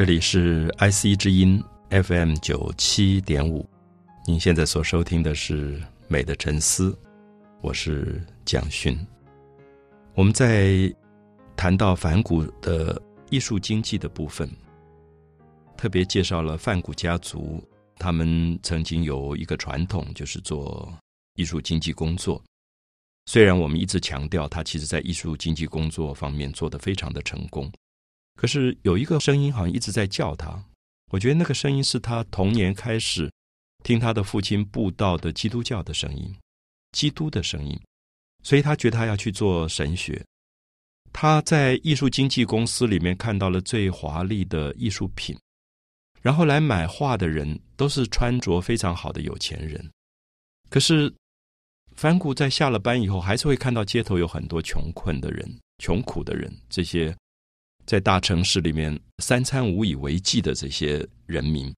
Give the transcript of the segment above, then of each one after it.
这里是 IC 之音 FM 九七点五，您现在所收听的是《美的沉思》，我是蒋勋。我们在谈到梵谷的艺术经济的部分，特别介绍了梵谷家族，他们曾经有一个传统，就是做艺术经济工作。虽然我们一直强调他其实在艺术经济工作方面做得非常的成功。可是有一个声音好像一直在叫他，我觉得那个声音是他童年开始听他的父亲布道的基督教的声音，基督的声音，所以他觉得他要去做神学。他在艺术经纪公司里面看到了最华丽的艺术品，然后来买画的人都是穿着非常好的有钱人。可是梵谷在下了班以后，还是会看到街头有很多穷困的人、穷苦的人，这些。在大城市里面，三餐无以为继的这些人民，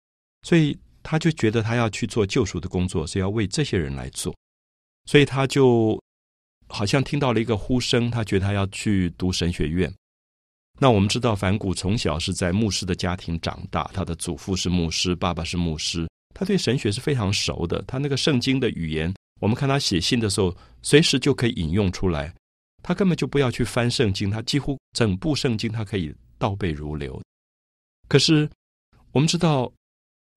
所以他就觉得他要去做救赎的工作，是要为这些人来做。所以他就好像听到了一个呼声，他觉得他要去读神学院。那我们知道，梵谷从小是在牧师的家庭长大，他的祖父是牧师，爸爸是牧师，他对神学是非常熟的。他那个圣经的语言，我们看他写信的时候，随时就可以引用出来。他根本就不要去翻圣经，他几乎整部圣经他可以倒背如流。可是我们知道，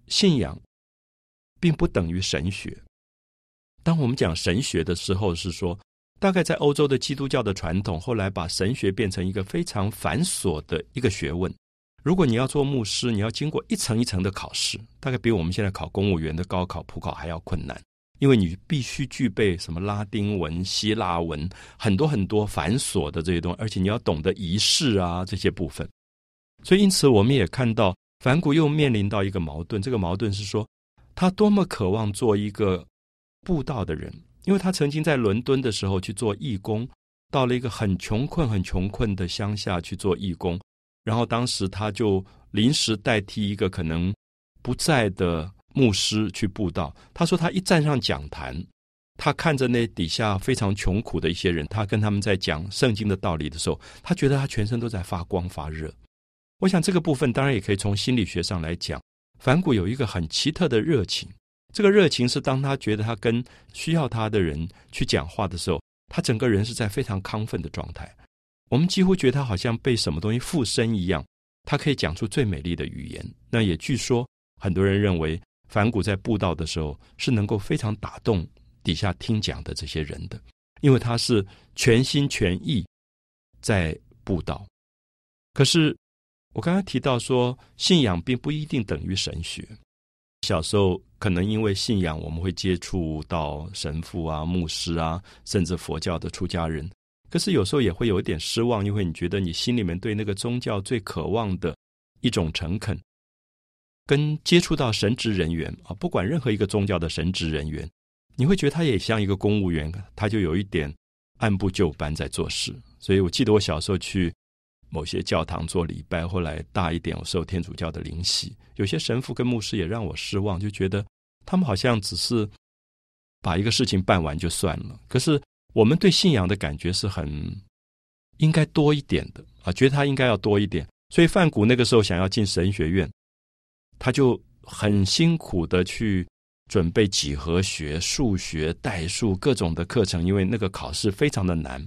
信仰并不等于神学。当我们讲神学的时候，是说大概在欧洲的基督教的传统，后来把神学变成一个非常繁琐的一个学问。如果你要做牧师，你要经过一层一层的考试，大概比我们现在考公务员的高考普考还要困难。因为你必须具备什么拉丁文、希腊文，很多很多繁琐的这些东西，而且你要懂得仪式啊这些部分。所以，因此我们也看到梵谷又面临到一个矛盾。这个矛盾是说，他多么渴望做一个布道的人，因为他曾经在伦敦的时候去做义工，到了一个很穷困、很穷困的乡下去做义工，然后当时他就临时代替一个可能不在的。牧师去布道，他说他一站上讲坛，他看着那底下非常穷苦的一些人，他跟他们在讲圣经的道理的时候，他觉得他全身都在发光发热。我想这个部分当然也可以从心理学上来讲，梵谷有一个很奇特的热情，这个热情是当他觉得他跟需要他的人去讲话的时候，他整个人是在非常亢奋的状态。我们几乎觉得他好像被什么东西附身一样，他可以讲出最美丽的语言。那也据说很多人认为。梵谷在布道的时候是能够非常打动底下听讲的这些人的，因为他是全心全意在布道。可是我刚刚提到说，信仰并不一定等于神学。小时候可能因为信仰，我们会接触到神父啊、牧师啊，甚至佛教的出家人。可是有时候也会有一点失望，因为你觉得你心里面对那个宗教最渴望的一种诚恳。跟接触到神职人员啊，不管任何一个宗教的神职人员，你会觉得他也像一个公务员，他就有一点按部就班在做事。所以我记得我小时候去某些教堂做礼拜，后来大一点我受天主教的灵洗，有些神父跟牧师也让我失望，就觉得他们好像只是把一个事情办完就算了。可是我们对信仰的感觉是很应该多一点的啊，觉得他应该要多一点。所以范谷那个时候想要进神学院。他就很辛苦的去准备几何学、数学、代数各种的课程，因为那个考试非常的难。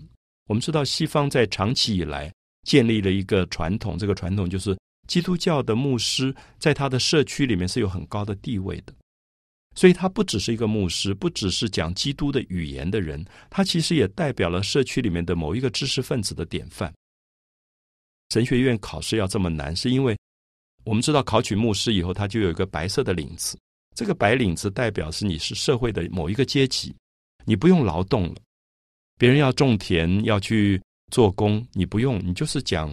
我们知道西方在长期以来建立了一个传统，这个传统就是基督教的牧师在他的社区里面是有很高的地位的，所以他不只是一个牧师，不只是讲基督的语言的人，他其实也代表了社区里面的某一个知识分子的典范。神学院考试要这么难，是因为。我们知道考取牧师以后，他就有一个白色的领子。这个白领子代表是你是社会的某一个阶级，你不用劳动了。别人要种田要去做工，你不用，你就是讲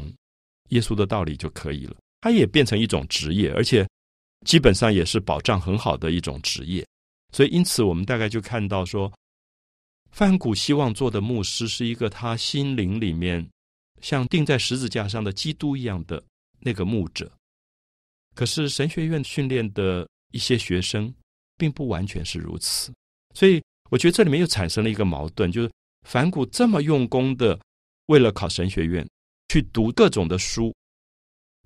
耶稣的道理就可以了。它也变成一种职业，而且基本上也是保障很好的一种职业。所以，因此我们大概就看到说，范谷希望做的牧师是一个他心灵里面像钉在十字架上的基督一样的那个牧者。可是神学院训练的一些学生，并不完全是如此，所以我觉得这里面又产生了一个矛盾，就是梵谷这么用功的为了考神学院去读各种的书，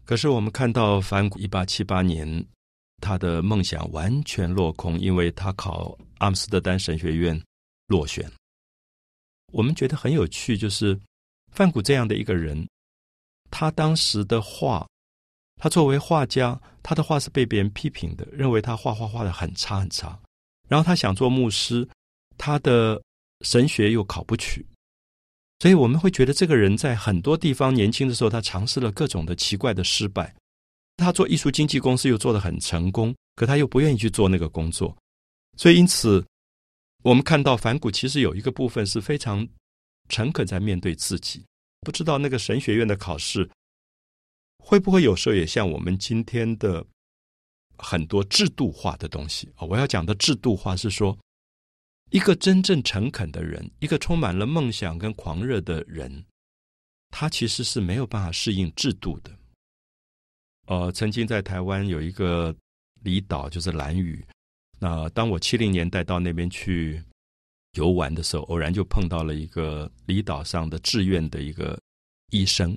可是我们看到梵谷一八七八年，他的梦想完全落空，因为他考阿姆斯特丹神学院落选。我们觉得很有趣，就是梵谷这样的一个人，他当时的画，他作为画家，他的画是被别人批评的，认为他画画画的很差很差。然后他想做牧师，他的神学又考不取。所以我们会觉得这个人在很多地方年轻的时候，他尝试了各种的奇怪的失败。他做艺术经纪公司又做得很成功，可他又不愿意去做那个工作。所以因此，我们看到反骨其实有一个部分是非常诚恳在面对自己。不知道那个神学院的考试会不会有时候也像我们今天的很多制度化的东西？我要讲的制度化是说。一个真正诚恳的人，一个充满了梦想跟狂热的人，他其实是没有办法适应制度的。呃，曾经在台湾有一个离岛，就是兰屿。那当我七零年代到那边去游玩的时候，偶然就碰到了一个离岛上的志愿的一个医生，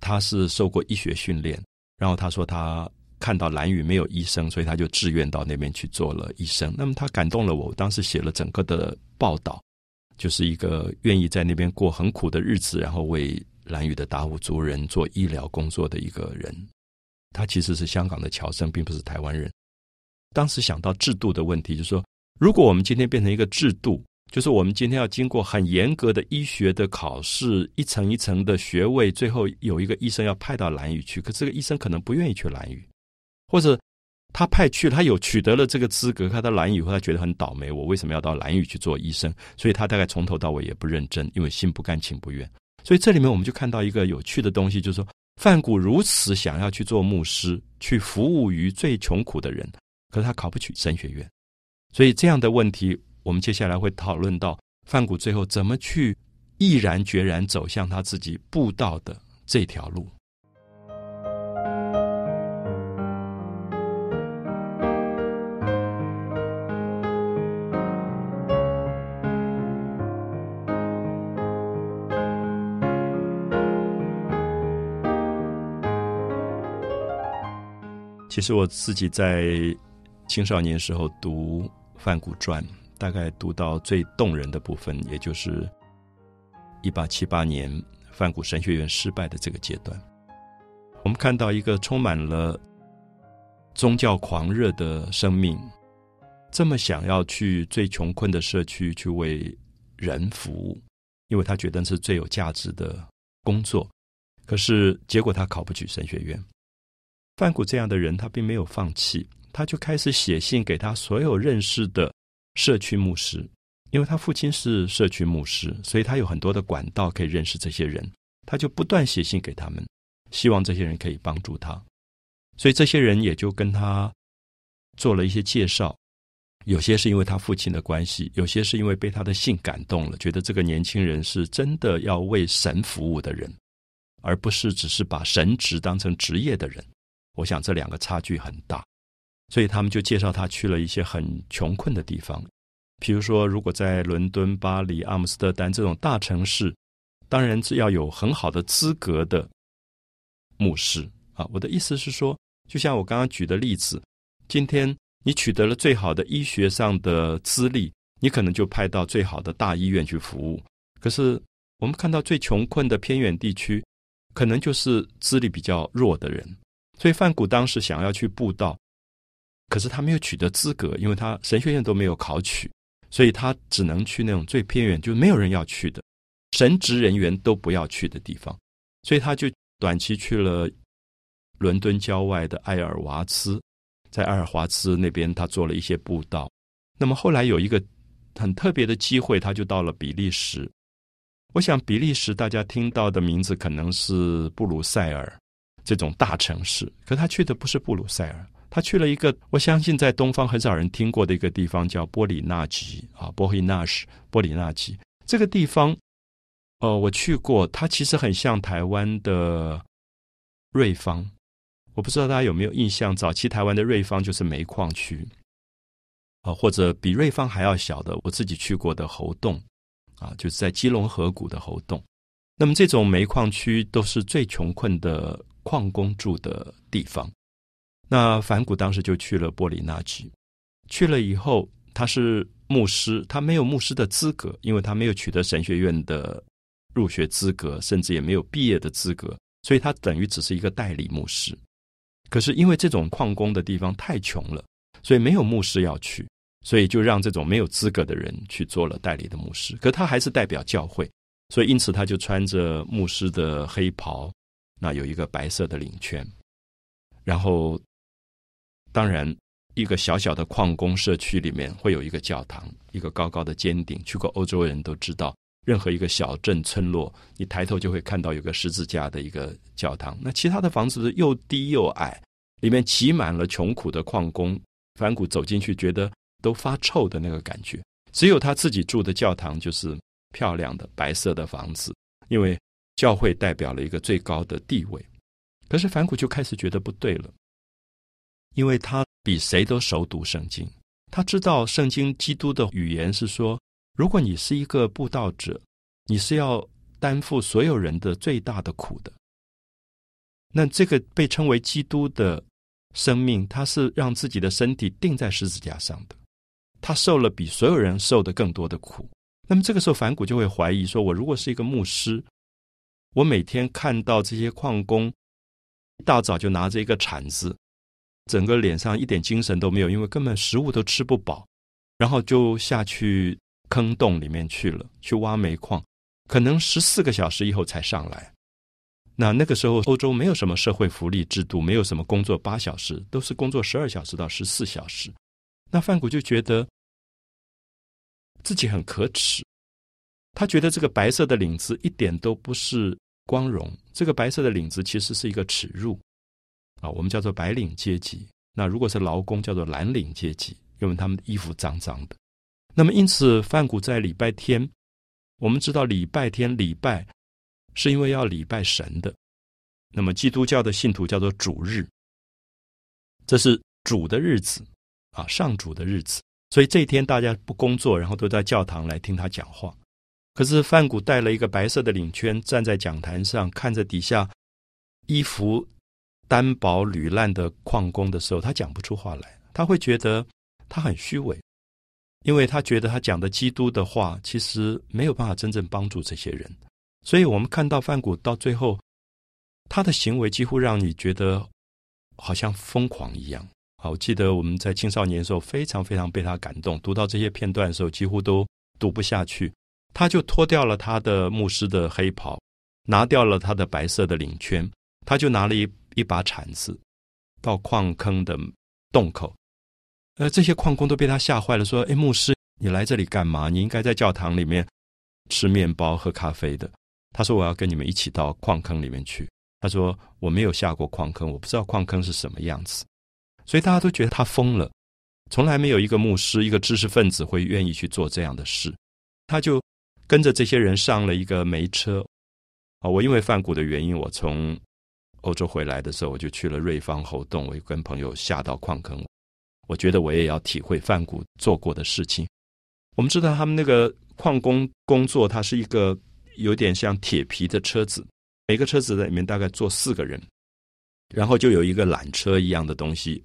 他是受过医学训练，然后他说他。看到蓝屿没有医生，所以他就自愿到那边去做了医生。那么他感动了我，当时写了整个的报道，就是一个愿意在那边过很苦的日子，然后为蓝屿的达悟族人做医疗工作的一个人。他其实是香港的侨生，并不是台湾人。当时想到制度的问题，就是说，如果我们今天变成一个制度。就是我们今天要经过很严格的医学的考试，一层一层的学位，最后有一个医生要派到蓝屿去，可这个医生可能不愿意去蓝屿。或者他派去，他有取得了这个资格，他到蓝屿后，他觉得很倒霉。我为什么要到蓝屿去做医生？所以他大概从头到尾也不认真，因为心不甘情不愿。所以这里面我们就看到一个有趣的东西，就是说范谷如此想要去做牧师，去服务于最穷苦的人，可是他考不取神学院。所以这样的问题，我们接下来会讨论到范谷最后怎么去毅然决然走向他自己步道的这条路。其实我自己在青少年时候读《范古传》，大概读到最动人的部分，也就是一八七八年范古神学院失败的这个阶段。我们看到一个充满了宗教狂热的生命，这么想要去最穷困的社区去为人服务，因为他觉得是最有价值的工作。可是结果他考不取神学院。范谷这样的人，他并没有放弃，他就开始写信给他所有认识的社区牧师，因为他父亲是社区牧师，所以他有很多的管道可以认识这些人，他就不断写信给他们，希望这些人可以帮助他。所以这些人也就跟他做了一些介绍，有些是因为他父亲的关系，有些是因为被他的信感动了，觉得这个年轻人是真的要为神服务的人，而不是只是把神职当成职业的人。我想这两个差距很大，所以他们就介绍他去了一些很穷困的地方，比如说，如果在伦敦、巴黎、阿姆斯特丹这种大城市，当然是要有很好的资格的牧师啊。我的意思是说，就像我刚刚举的例子，今天你取得了最好的医学上的资历，你可能就派到最好的大医院去服务。可是我们看到最穷困的偏远地区，可能就是资历比较弱的人。所以范谷当时想要去布道，可是他没有取得资格，因为他神学院都没有考取，所以他只能去那种最偏远，就没有人要去的神职人员都不要去的地方。所以他就短期去了伦敦郊外的埃尔瓦兹，在埃尔华兹那边，他做了一些布道。那么后来有一个很特别的机会，他就到了比利时。我想比利时大家听到的名字可能是布鲁塞尔。这种大城市，可他去的不是布鲁塞尔，他去了一个我相信在东方很少人听过的一个地方，叫波里纳吉啊，波希纳什，波里纳吉这个地方，呃，我去过，它其实很像台湾的瑞芳，我不知道大家有没有印象，早期台湾的瑞芳就是煤矿区，啊，或者比瑞芳还要小的，我自己去过的猴洞，啊，就是在基隆河谷的猴洞，那么这种煤矿区都是最穷困的。矿工住的地方。那梵谷当时就去了波里纳吉，去了以后，他是牧师，他没有牧师的资格，因为他没有取得神学院的入学资格，甚至也没有毕业的资格，所以他等于只是一个代理牧师。可是因为这种矿工的地方太穷了，所以没有牧师要去，所以就让这种没有资格的人去做了代理的牧师。可他还是代表教会，所以因此他就穿着牧师的黑袍，那有一个白色的领圈，然后。当然，一个小小的矿工社区里面会有一个教堂，一个高高的尖顶。去过欧洲人都知道，任何一个小镇村落，你抬头就会看到有个十字架的一个教堂。那其他的房子又低又矮，里面挤满了穷苦的矿工。梵谷走进去，觉得都发臭的那个感觉。只有他自己住的教堂就是漂亮的白色的房子，因为教会代表了一个最高的地位。可是梵谷就开始觉得不对了。因为他比谁都熟读圣经，他知道圣经基督的语言是说：如果你是一个布道者，你是要担负所有人的最大的苦的。那这个被称为基督的生命，他是让自己的身体钉在十字架上的，他受了比所有人受的更多的苦。那么这个时候，反骨就会怀疑说：我如果是一个牧师，我每天看到这些矿工一大早就拿着一个铲子。整个脸上一点精神都没有，因为根本食物都吃不饱，然后就下去坑洞里面去了，去挖煤矿，可能十四个小时以后才上来。那那个时候欧洲没有什么社会福利制度，没有什么工作八小时，都是工作十二小时到十四小时。那范谷就觉得自己很可耻，他觉得这个白色的领子一点都不是光荣，这个白色的领子其实是一个耻辱。啊，我们叫做白领阶级。那如果是劳工，叫做蓝领阶级，因为他们衣服脏脏的。那么，因此，范谷在礼拜天，我们知道礼拜天礼拜是因为要礼拜神的。那么，基督教的信徒叫做主日，这是主的日子啊，上主的日子。所以这一天大家不工作，然后都在教堂来听他讲话。可是范谷带了一个白色的领圈，站在讲坛上，看着底下衣服。单薄屡烂的矿工的时候，他讲不出话来，他会觉得他很虚伪，因为他觉得他讲的基督的话，其实没有办法真正帮助这些人。所以，我们看到范谷到最后，他的行为几乎让你觉得好像疯狂一样。好，我记得我们在青少年的时候，非常非常被他感动，读到这些片段的时候，几乎都读不下去。他就脱掉了他的牧师的黑袍，拿掉了他的白色的领圈，他就拿了一。一把铲子到矿坑的洞口，呃，这些矿工都被他吓坏了，说：“哎，牧师，你来这里干嘛？你应该在教堂里面吃面包、喝咖啡的。”他说：“我要跟你们一起到矿坑里面去。”他说：“我没有下过矿坑，我不知道矿坑是什么样子。”所以大家都觉得他疯了，从来没有一个牧师、一个知识分子会愿意去做这样的事。他就跟着这些人上了一个煤车。啊，我因为犯谷的原因，我从。欧洲回来的时候，我就去了瑞芳猴洞，我跟朋友下到矿坑。我觉得我也要体会范谷做过的事情。我们知道他们那个矿工工作，它是一个有点像铁皮的车子，每个车子在里面大概坐四个人，然后就有一个缆车一样的东西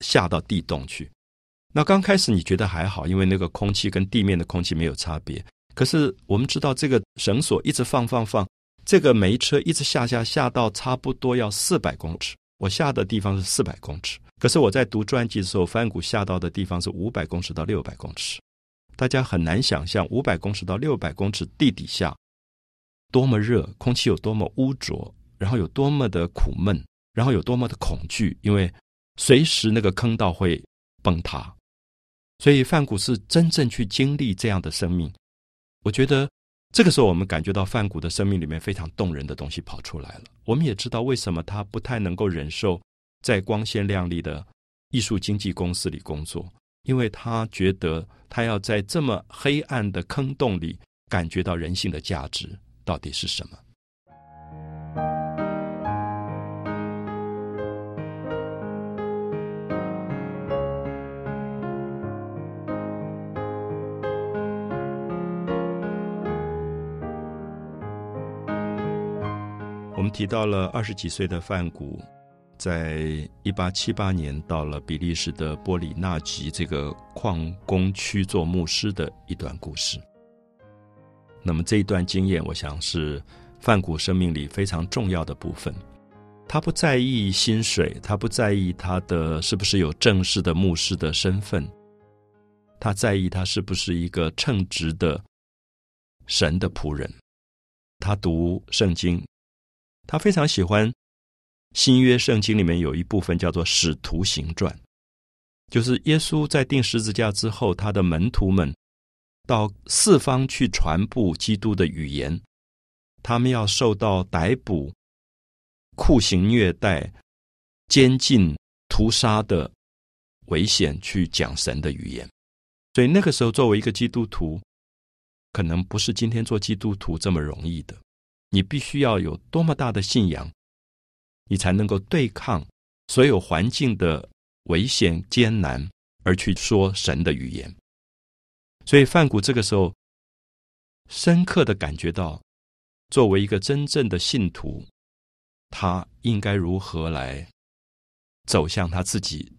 下到地洞去。那刚开始你觉得还好，因为那个空气跟地面的空气没有差别。可是我们知道这个绳索一直放放放。这个煤车一直下下下到差不多要四百公尺，我下的地方是四百公尺。可是我在读传记的时候，翻谷下到的地方是五百公尺到六百公尺。大家很难想象五百公尺到六百公尺地底下多么热，空气有多么污浊，然后有多么的苦闷，然后有多么的恐惧，因为随时那个坑道会崩塌。所以范谷是真正去经历这样的生命，我觉得。这个时候，我们感觉到范谷的生命里面非常动人的东西跑出来了。我们也知道为什么他不太能够忍受在光鲜亮丽的艺术经纪公司里工作，因为他觉得他要在这么黑暗的坑洞里感觉到人性的价值到底是什么。提到了二十几岁的范谷，在一八七八年到了比利时的波里纳吉这个矿工区做牧师的一段故事。那么这一段经验，我想是范谷生命里非常重要的部分。他不在意薪水，他不在意他的是不是有正式的牧师的身份，他在意他是不是一个称职的神的仆人。他读圣经，他非常喜欢新约圣经里面有一部分叫做《使徒行传》，就是耶稣在钉十字架之后，他的门徒们。到四方去传布基督的语言，他们要受到逮捕、酷刑虐待、监禁、屠杀的危险，去讲神的语言。所以那个时候，作为一个基督徒，可能不是今天做基督徒这么容易的。你必须要有多么大的信仰，你才能够对抗所有环境的危险艰难，而去说神的语言。所以范谷这个时候深刻的感觉到，作为一个真正的信徒，他应该如何来走向他自己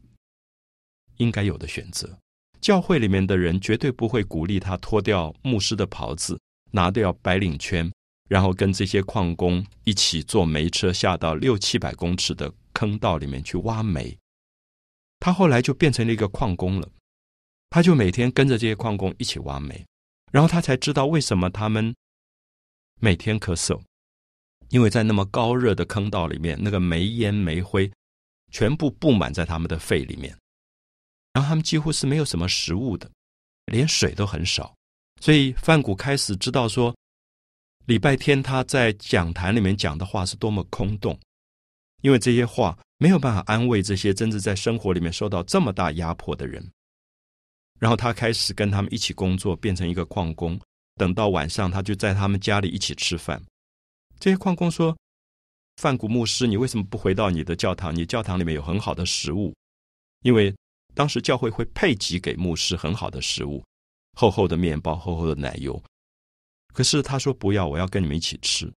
应该有的选择。教会里面的人绝对不会鼓励他脱掉牧师的袍子，拿掉白领圈，然后跟这些矿工一起坐煤车下到六七百公尺的坑道里面去挖煤。他后来就变成了一个矿工了。他就每天跟着这些矿工一起挖煤，然后他才知道为什么他们每天咳嗽，因为在那么高热的坑道里面，那个煤烟煤灰全部布满在他们的肺里面，然后他们几乎是没有什么食物的，连水都很少。所以范谷开始知道说，礼拜天他在讲坛里面讲的话是多么空洞，因为这些话没有办法安慰这些真正在生活里面受到这么大压迫的人。然后他开始跟他们一起工作，变成一个矿工。等到晚上，他就在他们家里一起吃饭。这些矿工说：“范古牧师，你为什么不回到你的教堂？你教堂里面有很好的食物，因为当时教会会配给给牧师很好的食物，厚厚的面包，厚厚的奶油。可是他说不要，我要跟你们一起吃。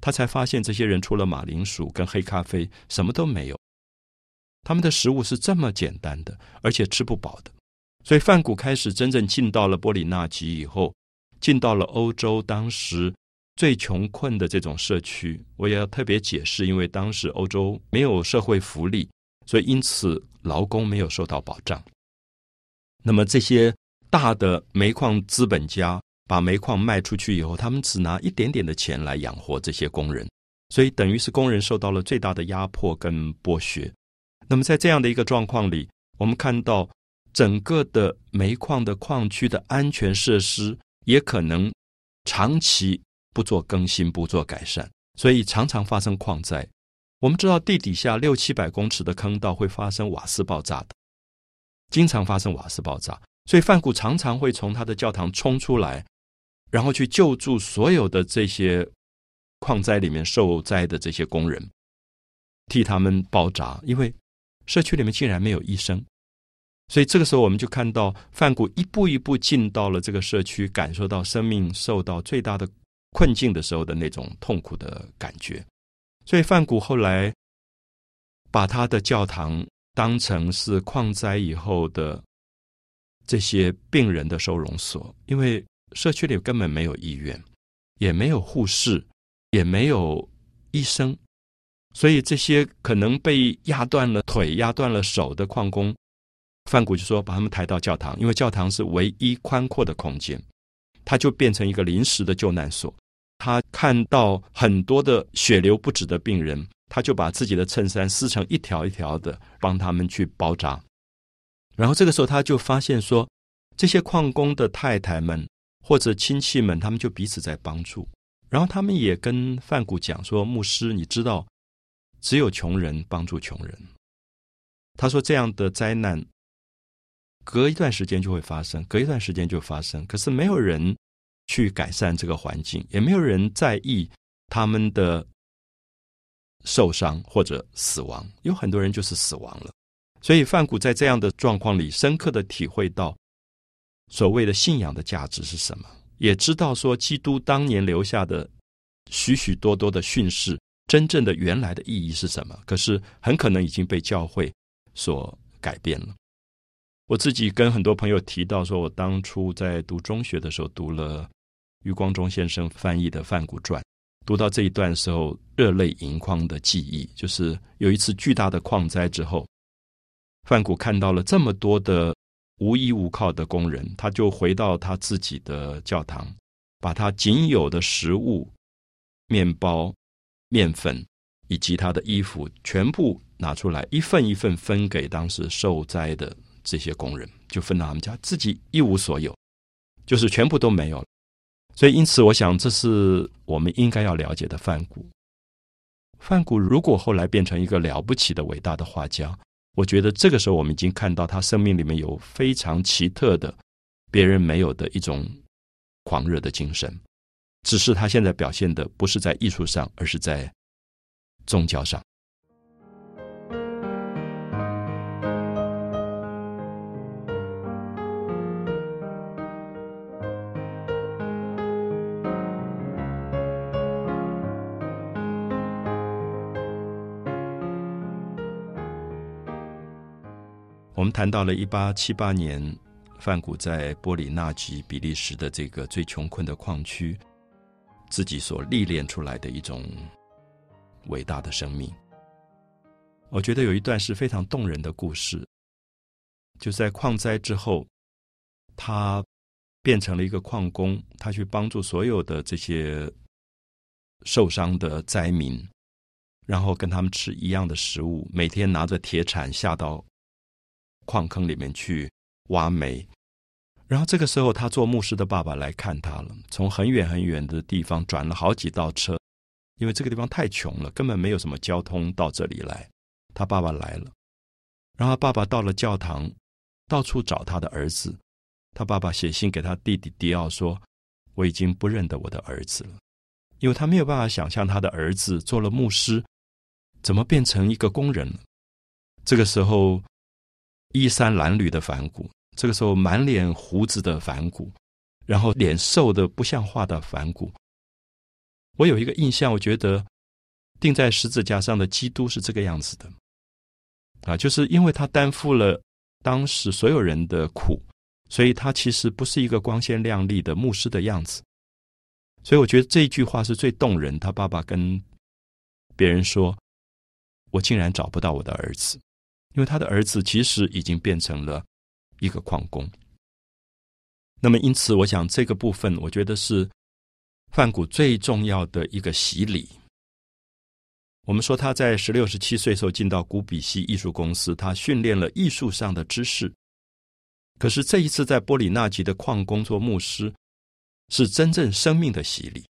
他才发现这些人除了马铃薯跟黑咖啡，什么都没有。他们的食物是这么简单的，而且吃不饱的。”所以，范谷开始真正进到了波里纳吉以后，进到了欧洲当时最穷困的这种社区。我也要特别解释，因为当时欧洲没有社会福利，所以因此劳工没有受到保障。那么这些大的煤矿资本家把煤矿卖出去以后，他们只拿一点点的钱来养活这些工人，所以等于是工人受到了最大的压迫跟剥削。那么在这样的一个状况里，我们看到。整个的煤矿的矿区的安全设施也可能长期不做更新、不做改善，所以常常发生矿灾。我们知道地底下六七百公尺的坑道会发生瓦斯爆炸的，经常发生瓦斯爆炸，所以范谷常常会从他的教堂冲出来，然后去救助所有的这些矿灾里面受灾的这些工人，替他们包扎，因为社区里面竟然没有医生。所以这个时候，我们就看到范谷一步一步进到了这个社区，感受到生命受到最大的困境的时候的那种痛苦的感觉。所以范谷后来把他的教堂当成是矿灾以后的这些病人的收容所，因为社区里根本没有医院，也没有护士，也没有医生，所以这些可能被压断了腿、压断了手的矿工。范谷就说：“把他们抬到教堂，因为教堂是唯一宽阔的空间，他就变成一个临时的救难所。他看到很多的血流不止的病人，他就把自己的衬衫撕成一条一条的，帮他们去包扎。然后这个时候，他就发现说，这些矿工的太太们或者亲戚们，他们就彼此在帮助。然后他们也跟范谷讲说：‘牧师，你知道，只有穷人帮助穷人。’他说这样的灾难。”隔一段时间就会发生，隔一段时间就发生。可是没有人去改善这个环境，也没有人在意他们的受伤或者死亡。有很多人就是死亡了。所以范谷在这样的状况里，深刻的体会到所谓的信仰的价值是什么，也知道说基督当年留下的许许多多的训示，真正的原来的意义是什么。可是很可能已经被教会所改变了。我自己跟很多朋友提到，说我当初在读中学的时候，读了余光中先生翻译的《范谷传》，读到这一段时候，热泪盈眶的记忆，就是有一次巨大的矿灾之后，范谷看到了这么多的无依无靠的工人，他就回到他自己的教堂，把他仅有的食物、面包、面粉以及他的衣服全部拿出来，一份一份分给当时受灾的。这些工人就分到他们家，自己一无所有，就是全部都没有了。所以，因此，我想这是我们应该要了解的范谷。范谷如果后来变成一个了不起的伟大的画家，我觉得这个时候我们已经看到他生命里面有非常奇特的、别人没有的一种狂热的精神。只是他现在表现的不是在艺术上，而是在宗教上。我们谈到了一八七八年，范谷在波里纳吉比利时的这个最穷困的矿区，自己所历练出来的一种伟大的生命。我觉得有一段是非常动人的故事，就在矿灾之后，他变成了一个矿工，他去帮助所有的这些受伤的灾民，然后跟他们吃一样的食物，每天拿着铁铲下到。矿坑里面去挖煤，然后这个时候，他做牧师的爸爸来看他了。从很远很远的地方转了好几道车，因为这个地方太穷了，根本没有什么交通到这里来。他爸爸来了，然后爸爸到了教堂，到处找他的儿子。他爸爸写信给他弟弟迪奥说：“我已经不认得我的儿子了，因为他没有办法想象他的儿子做了牧师，怎么变成一个工人了。”这个时候。衣衫褴褛的反骨，这个时候满脸胡子的反骨，然后脸瘦的不像话的反骨。我有一个印象，我觉得钉在十字架上的基督是这个样子的，啊，就是因为他担负了当时所有人的苦，所以他其实不是一个光鲜亮丽的牧师的样子。所以我觉得这句话是最动人。他爸爸跟别人说：“我竟然找不到我的儿子。”因为他的儿子其实已经变成了一个矿工，那么因此，我想这个部分，我觉得是范谷最重要的一个洗礼。我们说他在十六、十七岁时候进到古比西艺术公司，他训练了艺术上的知识。可是这一次在波里纳吉的矿工做牧师，是真正生命的洗礼。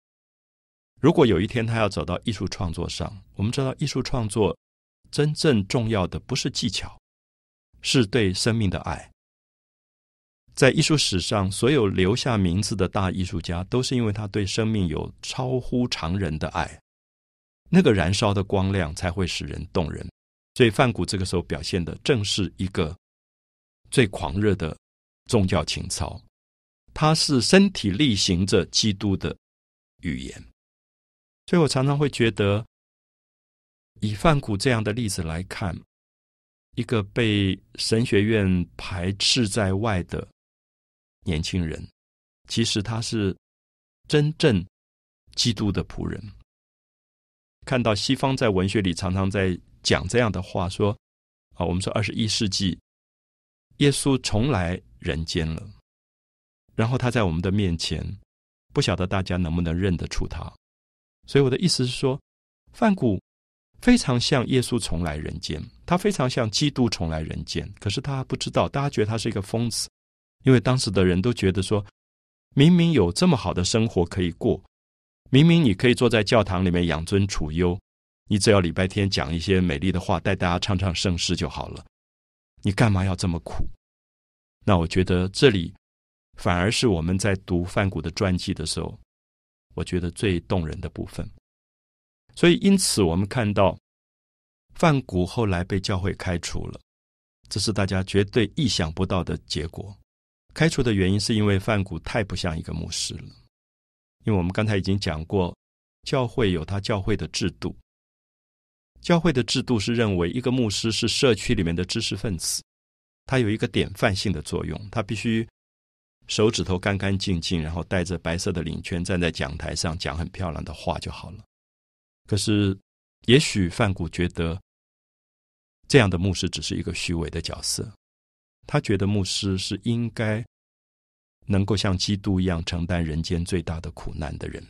如果有一天他要走到艺术创作上，我们知道艺术创作。真正重要的不是技巧，是对生命的爱。在艺术史上，所有留下名字的大艺术家，都是因为他对生命有超乎常人的爱。那个燃烧的光亮才会使人动人。所以，范谷这个时候表现的正是一个最狂热的宗教情操。他是身体力行着基督的语言。所以我常常会觉得。以范谷这样的例子来看，一个被神学院排斥在外的年轻人，其实他是真正基督的仆人。看到西方在文学里常常在讲这样的话，说啊，我们说二十一世纪，耶稣重来人间了，然后他在我们的面前，不晓得大家能不能认得出他。所以我的意思是说，范谷。非常像耶稣重来人间，他非常像基督重来人间。可是他不知道，大家觉得他是一个疯子，因为当时的人都觉得说，明明有这么好的生活可以过，明明你可以坐在教堂里面养尊处优，你只要礼拜天讲一些美丽的话，带大家唱唱圣诗就好了，你干嘛要这么苦？那我觉得这里反而是我们在读范谷的传记的时候，我觉得最动人的部分。所以，因此我们看到范谷后来被教会开除了，这是大家绝对意想不到的结果。开除的原因是因为范谷太不像一个牧师了。因为我们刚才已经讲过，教会有他教会的制度，教会的制度是认为一个牧师是社区里面的知识分子，他有一个典范性的作用，他必须手指头干干净净，然后带着白色的领圈站在讲台上讲很漂亮的话就好了。可是，也许范谷觉得这样的牧师只是一个虚伪的角色，他觉得牧师是应该能够像基督一样承担人间最大的苦难的人。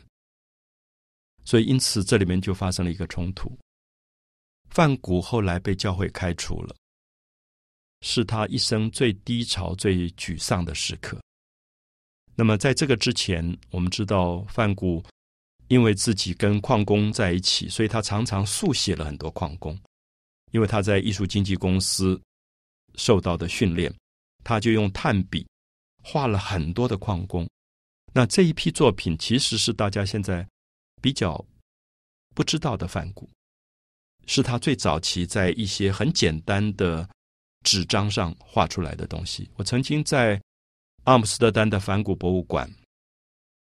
所以，因此这里面就发生了一个冲突。范谷后来被教会开除了，是他一生最低潮、最沮丧的时刻。那么，在这个之前，我们知道范谷因为自己跟矿工在一起，所以他常常速写了很多矿工。因为他在艺术经纪公司受到的训练，他就用炭笔画了很多的矿工。那这一批作品其实是大家现在。比较不知道的梵谷，是他最早期在一些很简单的纸张上画出来的东西。我曾经在阿姆斯特丹的梵谷博物馆，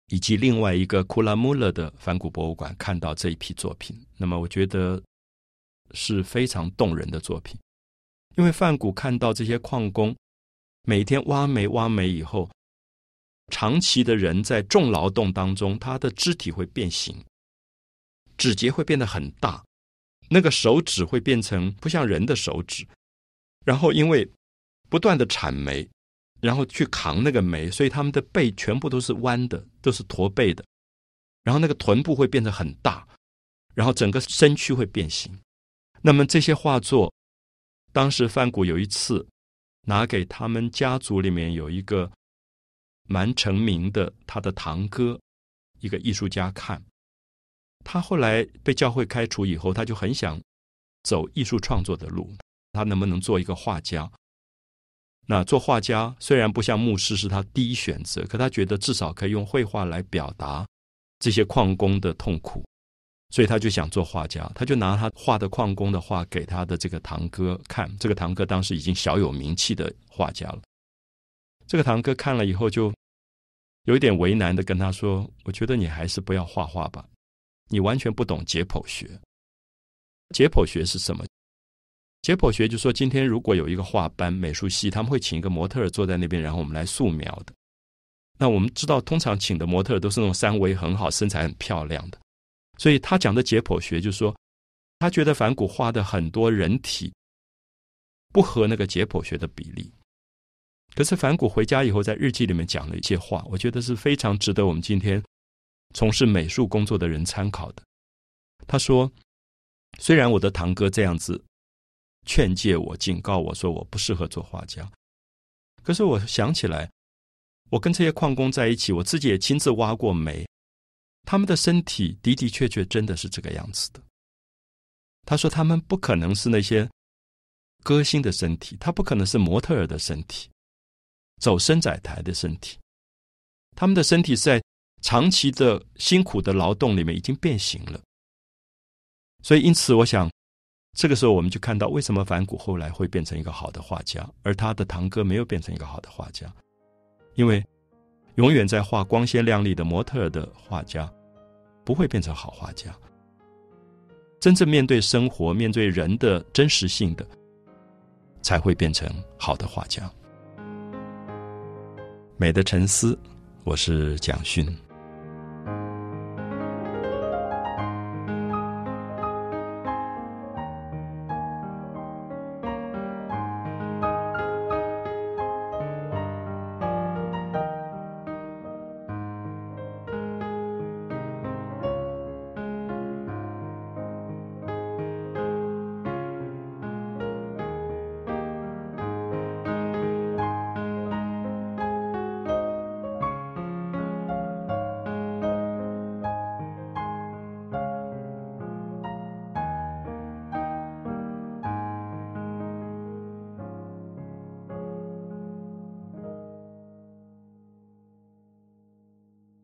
以及另外一个库拉穆勒的梵谷博物馆看到这一批作品。那么，我觉得是非常动人的作品，因为梵谷看到这些矿工每天挖煤挖煤以后。长期的人在重劳动当中，他的肢体会变形，指节会变得很大，那个手指会变成不像人的手指。然后因为不断的铲煤，然后去扛那个煤，所以他们的背全部都是弯的，都是驼背的。然后那个臀部会变得很大，然后整个身躯会变形。那么这些画作，当时范谷有一次拿给他们家族里面有一个。蛮成名的，他的堂哥，一个艺术家看，他后来被教会开除以后，他就很想走艺术创作的路，他能不能做一个画家？那做画家虽然不像牧师是他第一选择，可他觉得至少可以用绘画来表达这些矿工的痛苦，所以他就想做画家，他就拿他画的矿工的画给他的这个堂哥看，这个堂哥当时已经小有名气的画家了。这个堂哥看了以后，就有一点为难的跟他说：“我觉得你还是不要画画吧，你完全不懂解剖学。解剖学是什么？解剖学就说，今天如果有一个画班美术系，他们会请一个模特儿坐在那边，然后我们来素描的。那我们知道，通常请的模特儿都是那种三围很好、身材很漂亮的。所以他讲的解剖学就说，他觉得反骨画的很多人体不合那个解剖学的比例。”可是反谷回家以后，在日记里面讲了一些话，我觉得是非常值得我们今天从事美术工作的人参考的。他说：“虽然我的堂哥这样子劝诫我、警告我说我不适合做画家，可是我想起来，我跟这些矿工在一起，我自己也亲自挖过煤，他们的身体的的确确真的是这个样子的。”他说：“他们不可能是那些歌星的身体，他不可能是模特儿的身体。”走伸展台的身体，他们的身体是在长期的辛苦的劳动里面已经变形了，所以因此，我想这个时候我们就看到为什么梵谷后来会变成一个好的画家，而他的堂哥没有变成一个好的画家，因为永远在画光鲜亮丽的模特的画家不会变成好画家，真正面对生活、面对人的真实性的，才会变成好的画家。美的沉思，我是蒋勋。